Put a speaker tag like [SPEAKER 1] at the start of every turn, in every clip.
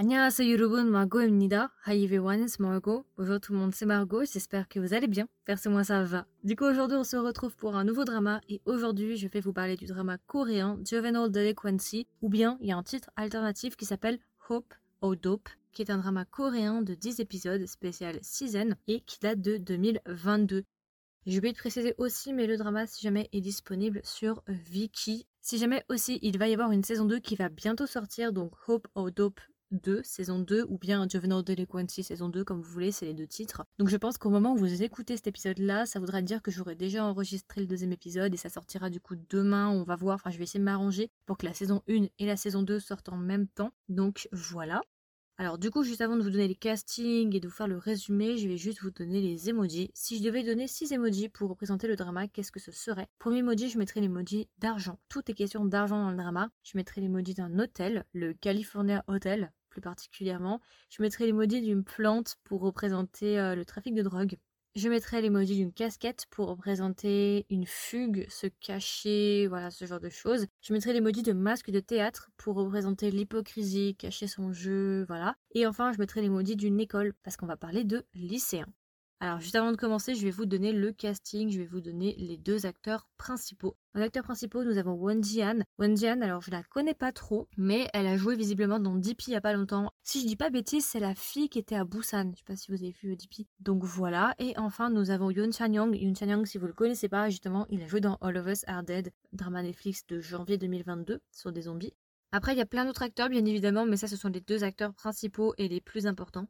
[SPEAKER 1] Annyeonghaseyo Yorubun, Margot Mnida. Hi everyone, it's Margot. Bonjour tout le monde, c'est Margot, j'espère que vous allez bien. Percez-moi ça va. Du coup, aujourd'hui, on se retrouve pour un nouveau drama et aujourd'hui, je vais vous parler du drama coréen Juvenile Delinquency ou bien il y a un titre alternatif qui s'appelle Hope or Dope qui est un drama coréen de 10 épisodes spécial season et qui date de 2022. J'ai oublié de préciser aussi, mais le drama, si jamais, est disponible sur Viki. Si jamais aussi, il va y avoir une saison 2 qui va bientôt sortir, donc Hope or Dope 2, saison 2, ou bien Juvenile Delinquency saison 2, comme vous voulez, c'est les deux titres. Donc je pense qu'au moment où vous écoutez cet épisode-là, ça voudra dire que j'aurai déjà enregistré le deuxième épisode et ça sortira du coup demain, on va voir, enfin je vais essayer de m'arranger pour que la saison 1 et la saison 2 sortent en même temps. Donc voilà. Alors du coup, juste avant de vous donner les castings et de vous faire le résumé, je vais juste vous donner les emojis. Si je devais donner 6 emojis pour représenter le drama, qu'est-ce que ce serait? Premier emoji, je mettrais l'emoji d'argent. Tout est question d'argent dans le drama. Je mettrais l'emoji d'un hôtel, le California Hotel plus particulièrement. Je mettrai l'emoji d'une plante pour représenter euh, le trafic de drogue. Je mettrai l'emoji d'une casquette pour représenter une fugue, se cacher, voilà, ce genre de choses. Je mettrai l'emoji de masque de théâtre pour représenter l'hypocrisie, cacher son jeu, voilà. Et enfin, je mettrai l'emoji d'une école parce qu'on va parler de lycéens. Alors juste avant de commencer, je vais vous donner le casting, je vais vous donner les deux acteurs principaux. En acteurs principaux, nous avons Won Ji-an. Won Ji-an, alors je la connais pas trop, mais elle a joué visiblement dans DP il y a pas longtemps. Si je dis pas bêtise, c'est la fille qui était à Busan. Je sais pas si vous avez vu DP. Donc voilà. Et enfin, nous avons Yoon Chan-young. Yoon Chan-young, si vous le connaissez pas, justement, il a joué dans All of Us Are Dead, drama Netflix de janvier 2022 sur des zombies. Après, il y a plein d'autres acteurs, bien évidemment, mais ça, ce sont les deux acteurs principaux et les plus importants.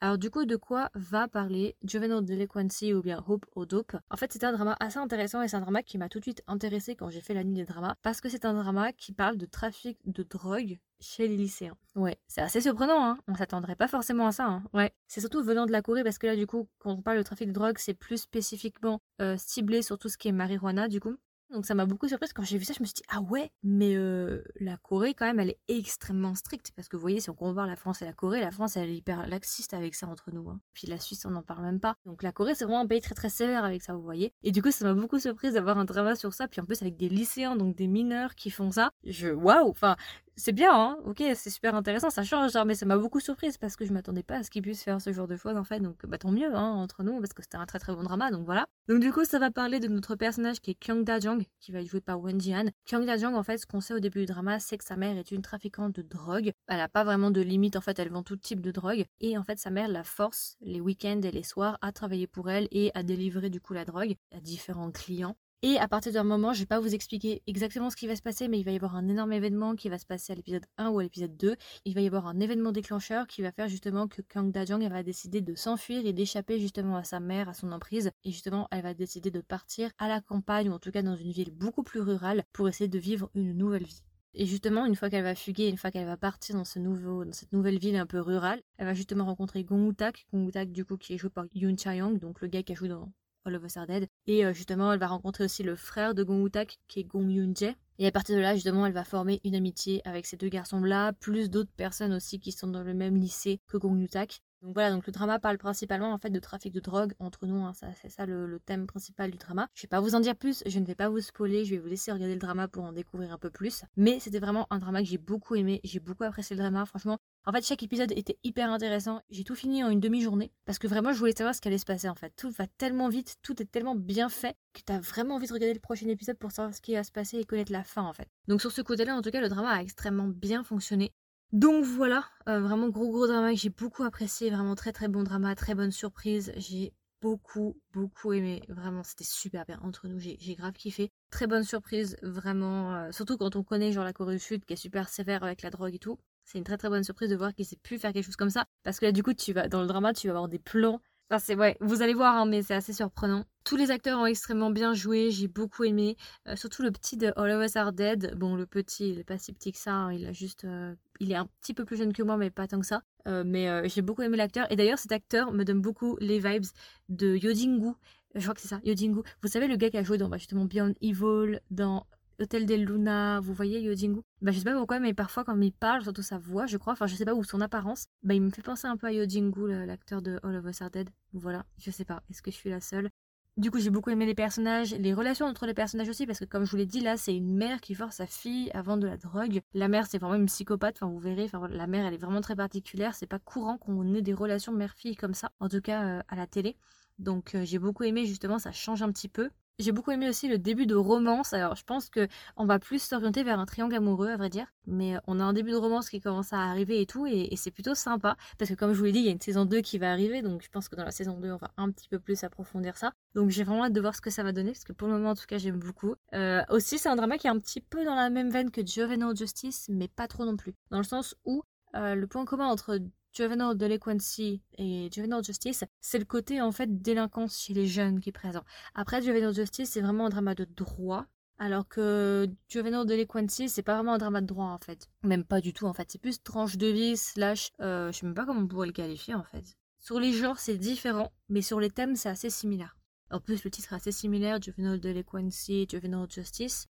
[SPEAKER 1] Alors du coup, de quoi va parler Juvenile Delinquency ou bien Hope or Dope? En fait, c'est un drama assez intéressant et c'est un drama qui m'a tout de suite intéressé quand j'ai fait la nuit des dramas parce que c'est un drama qui parle de trafic de drogue chez les lycéens. Ouais, c'est assez surprenant, hein On s'attendrait pas forcément à ça, hein Ouais. C'est surtout venant de la Corée parce que là, du coup, quand on parle de trafic de drogue, c'est plus spécifiquement euh, ciblé sur tout ce qui est marijuana, du coup. Donc ça m'a beaucoup surprise quand j'ai vu ça, je me suis dit ah ouais, mais euh, la Corée quand même elle est extrêmement stricte parce que vous voyez si on compare la France et la Corée, la France elle est hyper laxiste avec ça entre nous. Hein. Puis la Suisse on n'en parle même pas. Donc la Corée c'est vraiment un pays très très sévère avec ça vous voyez. Et du coup ça m'a beaucoup surprise d'avoir un drama sur ça, puis en plus avec des lycéens donc des mineurs qui font ça. Je waouh, enfin c'est bien, hein ok, c'est super intéressant, ça change, mais ça m'a beaucoup surprise parce que je m'attendais pas à ce qu'ils puissent faire ce genre de choses en fait, donc bah tant mieux hein, entre nous parce que c'était un très très bon drama, donc voilà. Donc du coup, ça va parler de notre personnage qui est Kyung Da Jung, qui va être joué par Wen Ji-han. Kyung Da Jung, en fait, ce qu'on sait au début du drama, c'est que sa mère est une trafiquante de drogue. Elle a pas vraiment de limite, en fait, elle vend tout type de drogue, et en fait, sa mère la force les week-ends et les soirs à travailler pour elle et à délivrer du coup la drogue à différents clients. Et à partir d'un moment, je vais pas vous expliquer exactement ce qui va se passer, mais il va y avoir un énorme événement qui va se passer à l'épisode 1 ou à l'épisode 2. Il va y avoir un événement déclencheur qui va faire justement que Kang Da-jung va décider de s'enfuir et d'échapper justement à sa mère, à son emprise. Et justement, elle va décider de partir à la campagne ou en tout cas dans une ville beaucoup plus rurale pour essayer de vivre une nouvelle vie. Et justement, une fois qu'elle va fuguer, une fois qu'elle va partir dans, cette nouvelle ville un peu rurale, elle va justement rencontrer Gong Woo-tak. Gong Woo-tak, du coup, qui est joué par Yoon Cha-young, donc le gars qui a joué dans All of Us Are Dead. Et euh, justement, elle va rencontrer aussi le frère de Gong Woo-tak, qui est Gong Yoon-jae. Et à partir de là, justement, elle va former une amitié avec ces deux garçons-là, plus d'autres personnes aussi qui sont dans le même lycée que Gong Yoo-tak. Donc voilà, donc le drama parle principalement en fait de trafic de drogue entre nous, hein, c'est ça le, thème principal du drama. Je vais pas vous en dire plus, je ne vais pas vous spoiler, je vais vous laisser regarder le drama pour en découvrir un peu plus. Mais c'était vraiment un drama que j'ai beaucoup aimé, j'ai beaucoup apprécié le drama, franchement. En fait, chaque épisode était hyper intéressant. J'ai tout fini en une demi-journée parce que vraiment je voulais savoir ce qui allait se passer en fait. Tout va tellement vite, tout est tellement bien fait que t'as vraiment envie de regarder le prochain épisode pour savoir ce qui va se passer et connaître la fin en fait. Donc sur ce côté-là, en tout cas, le drama a extrêmement bien fonctionné. Donc voilà, euh, vraiment gros gros drama que j'ai beaucoup apprécié, vraiment très très bon drama, très bonne surprise. J'ai beaucoup beaucoup aimé, vraiment c'était super bien entre nous, j'ai grave kiffé. Très bonne surprise, vraiment, euh, surtout quand on connaît genre la Corée du Sud qui est super sévère avec la drogue et tout. C'est une très très bonne surprise de voir qu'il s'est pu faire quelque chose comme ça, parce que là du coup tu vas dans le drama, tu vas avoir des plans ouais, vous allez voir, hein, mais c'est assez surprenant. Tous les acteurs ont extrêmement bien joué, j'ai beaucoup aimé. Euh, surtout le petit de All of Us Are Dead. Bon, le petit, il est pas si petit que ça, hein, il a juste, euh, il est un petit peu plus jeune que moi, mais pas tant que ça. Euh, mais j'ai beaucoup aimé l'acteur. Et d'ailleurs, cet acteur me donne beaucoup les vibes de Yodingu. Je crois que c'est ça, Yodingu. Vous savez, le gars qui a joué dans bah, justement Beyond Evil, dans Hôtel des Luna, vous voyez Yodingu? Bah je sais pas pourquoi, mais parfois quand il parle, surtout sa voix, je crois, enfin je sais pas, où son apparence, bah il me fait penser un peu à Yodingu, l'acteur de All of Us Are Dead. Voilà, je sais pas, est-ce que je suis la seule? Du coup, j'ai beaucoup aimé les personnages, les relations entre les personnages aussi, parce que comme je vous l'ai dit, là, c'est une mère qui force sa fille à vendre de la drogue. La mère, c'est vraiment une psychopathe, enfin, vous verrez, enfin, la mère, elle est vraiment très particulière. C'est pas courant qu'on ait des relations mère-fille comme ça, en tout cas euh, à la télé. Donc, euh, j'ai beaucoup aimé, justement, ça change un petit peu. J'ai beaucoup aimé aussi le début de romance. Alors, je pense que on va plus s'orienter vers un triangle amoureux, à vrai dire. Mais euh, on a un début de romance qui commence à arriver et tout, et, c'est plutôt sympa. Parce que, comme je vous l'ai dit, il y a une saison 2 qui va arriver, donc je pense que dans la saison 2, on va un petit peu plus approfondir ça. Donc, j'ai vraiment hâte de voir ce que ça va donner, parce que pour le moment, en tout cas, j'aime beaucoup. Euh, aussi, c'est un drama qui est un petit peu dans la même veine que Juvenile Justice, mais pas trop non plus. Dans le sens où euh, le point commun entre Juvenile Delinquency et Juvenile Justice, c'est le côté en fait délinquance chez les jeunes qui est présent. Après, Juvenile Justice, c'est vraiment un drama de droit, alors que Juvenile Delinquency, c'est pas vraiment un drama de droit en fait. Même pas du tout en fait. C'est plus tranche de vie, slash. Euh, je sais même pas comment on pourrait le qualifier en fait. Sur les genres, c'est différent, mais sur les thèmes, c'est assez similaire. En plus, le titre est assez similaire Juvenile Delinquency, Juvenile Justice.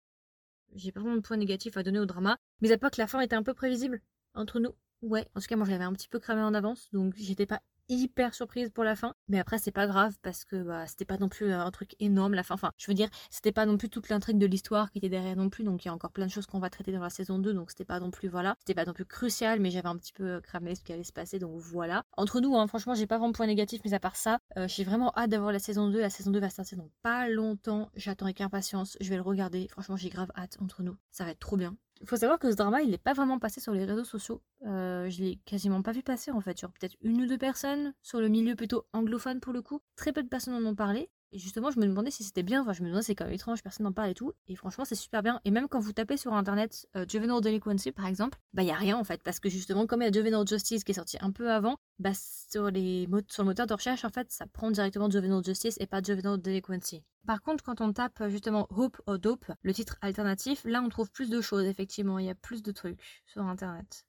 [SPEAKER 1] J'ai pas vraiment de points négatifs à donner au drama, mais à part que la fin était un peu prévisible entre nous. Ouais, en tout cas, moi je l'avais un petit peu cramé en avance, donc j'étais pas hyper surprise pour la fin. Mais après, c'est pas grave parce que bah, c'était pas non plus un truc énorme la fin. Enfin, je veux dire, c'était pas non plus toute l'intrigue de l'histoire qui était derrière non plus. Donc il y a encore plein de choses qu'on va traiter dans la saison 2. Donc c'était pas non plus, voilà, c'était pas non plus crucial, mais j'avais un petit peu cramé ce qui allait se passer. Donc voilà. Entre nous, hein, franchement, j'ai pas vraiment de point négatif, mais à part ça, euh, j'ai vraiment hâte d'avoir la saison 2. La saison 2 va sortir dans pas longtemps. J'attends avec impatience. Je vais le regarder. Franchement, j'ai grave hâte entre nous. Ça va être trop bien. Il faut savoir que ce drama, il n'est pas vraiment passé sur les réseaux sociaux. Euh, je l'ai quasiment pas vu passer en fait, sur peut-être une ou deux personnes, sur le milieu plutôt anglophone pour le coup. Très peu de personnes en ont parlé. Et justement, je me demandais si c'était bien. Enfin, je me demandais, c'est quand même étrange, personne n'en parle et tout. Et franchement, c'est super bien. Et même quand vous tapez sur internet euh, Juvenile Delinquency, par exemple, bah, il a rien en fait. Parce que justement, comme il y a Juvenile Justice qui est sorti un peu avant, bah, sur, les, le moteur de recherche, en fait, ça prend directement Juvenile Justice et pas Juvenile Delinquency. Par contre, quand on tape justement Hope or Dope, le titre alternatif, là, on trouve plus de choses, effectivement. Il y a plus de trucs sur internet.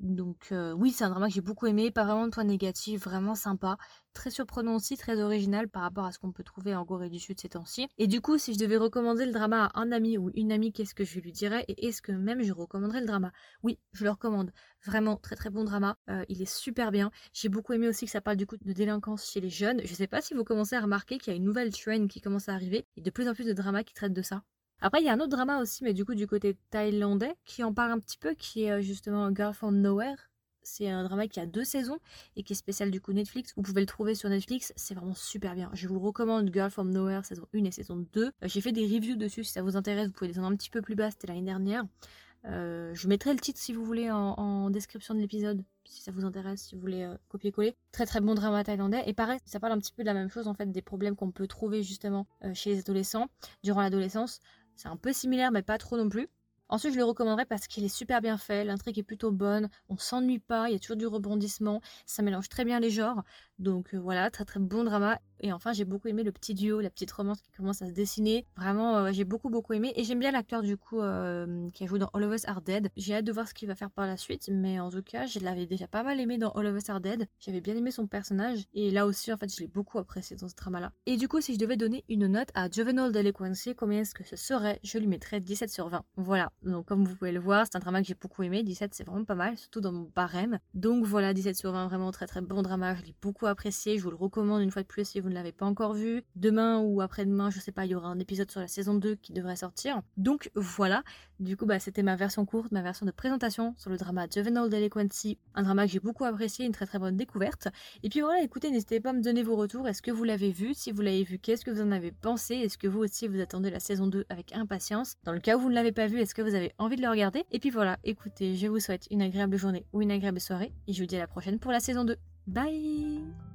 [SPEAKER 1] Donc euh, oui, c'est un drama que j'ai beaucoup aimé, pas vraiment de points négatifs, vraiment sympa, très surprenant aussi, très original par rapport à ce qu'on peut trouver en Corée du Sud ces temps-ci. Et du coup, si je devais recommander le drama à un ami ou une amie, qu'est-ce que je lui dirais Et est-ce que même je recommanderais le drama? Oui, je le recommande. Vraiment, très très bon drama. Euh, il est super bien. J'ai beaucoup aimé aussi que ça parle du coup de délinquance chez les jeunes. Je sais pas si vous commencez à remarquer qu'il y a une nouvelle trend qui commence à arriver et de plus en plus de dramas qui traitent de ça. Après, il y a un autre drama aussi, mais du coup, du côté thaïlandais, qui en parle un petit peu, qui est euh, justement Girl from Nowhere. C'est un drama qui a deux saisons et qui est spécial du coup Netflix. Vous pouvez le trouver sur Netflix, c'est vraiment super bien. Je vous recommande Girl from Nowhere saison 1 et saison 2. Euh, j'ai fait des reviews dessus, si ça vous intéresse, vous pouvez descendre un petit peu plus bas, c'était l'année dernière. Euh, je mettrai le titre si vous voulez en, description de l'épisode, si ça vous intéresse, si vous voulez copier-coller. Très très bon drama thaïlandais. Et pareil, ça parle un petit peu de la même chose en fait, des problèmes qu'on peut trouver justement chez les adolescents durant l'adolescence. C'est un peu similaire, mais pas trop non plus. Ensuite, je le recommanderais parce qu'il est super bien fait, l'intrigue est plutôt bonne, on s'ennuie pas, il y a toujours du rebondissement, ça mélange très bien les genres. Donc euh, voilà, très très bon drama. Et enfin, j'ai beaucoup aimé le petit duo, la petite romance qui commence à se dessiner. Vraiment, euh, j'ai beaucoup beaucoup aimé. Et j'aime bien l'acteur du coup euh, qui a joué dans All of Us Are Dead. J'ai hâte de voir ce qu'il va faire par la suite. Mais en tout cas, je l'avais déjà pas mal aimé dans All of Us Are Dead. J'avais bien aimé son personnage. Et là aussi, en fait, je l'ai beaucoup apprécié dans ce drama-là. Et du coup, si je devais donner une note à Juvenile Delinquency, combien est-ce que ce serait? Je lui mettrais 17 sur 20. Voilà. Donc comme vous pouvez le voir, c'est un drama que j'ai beaucoup aimé. 17, c'est vraiment pas mal, surtout dans mon barème. Donc voilà, 17 sur 20, vraiment très très bon drama. Je l'ai beaucoup apprécié. Je vous le recommande une fois de plus si vous ne l'avez pas encore vu. Demain ou après-demain, je sais pas, il y aura un épisode sur la saison 2 qui devrait sortir. Donc voilà, du coup, bah, c'était ma version courte, ma version de présentation sur le drama Juvenile Delinquency. Un drama que j'ai beaucoup apprécié, une très très bonne découverte. Et puis voilà, écoutez, n'hésitez pas à me donner vos retours. Est-ce que vous l'avez vu? Si vous l'avez vu, qu'est-ce que vous en avez pensé? Est-ce que vous aussi vous attendez la saison 2 avec impatience? Dans le cas où vous ne l'avez pas vu, est-ce que vous avez envie de le regarder? Et puis voilà, écoutez, je vous souhaite une agréable journée ou une agréable soirée. Et je vous dis à la prochaine pour la saison 2. Bye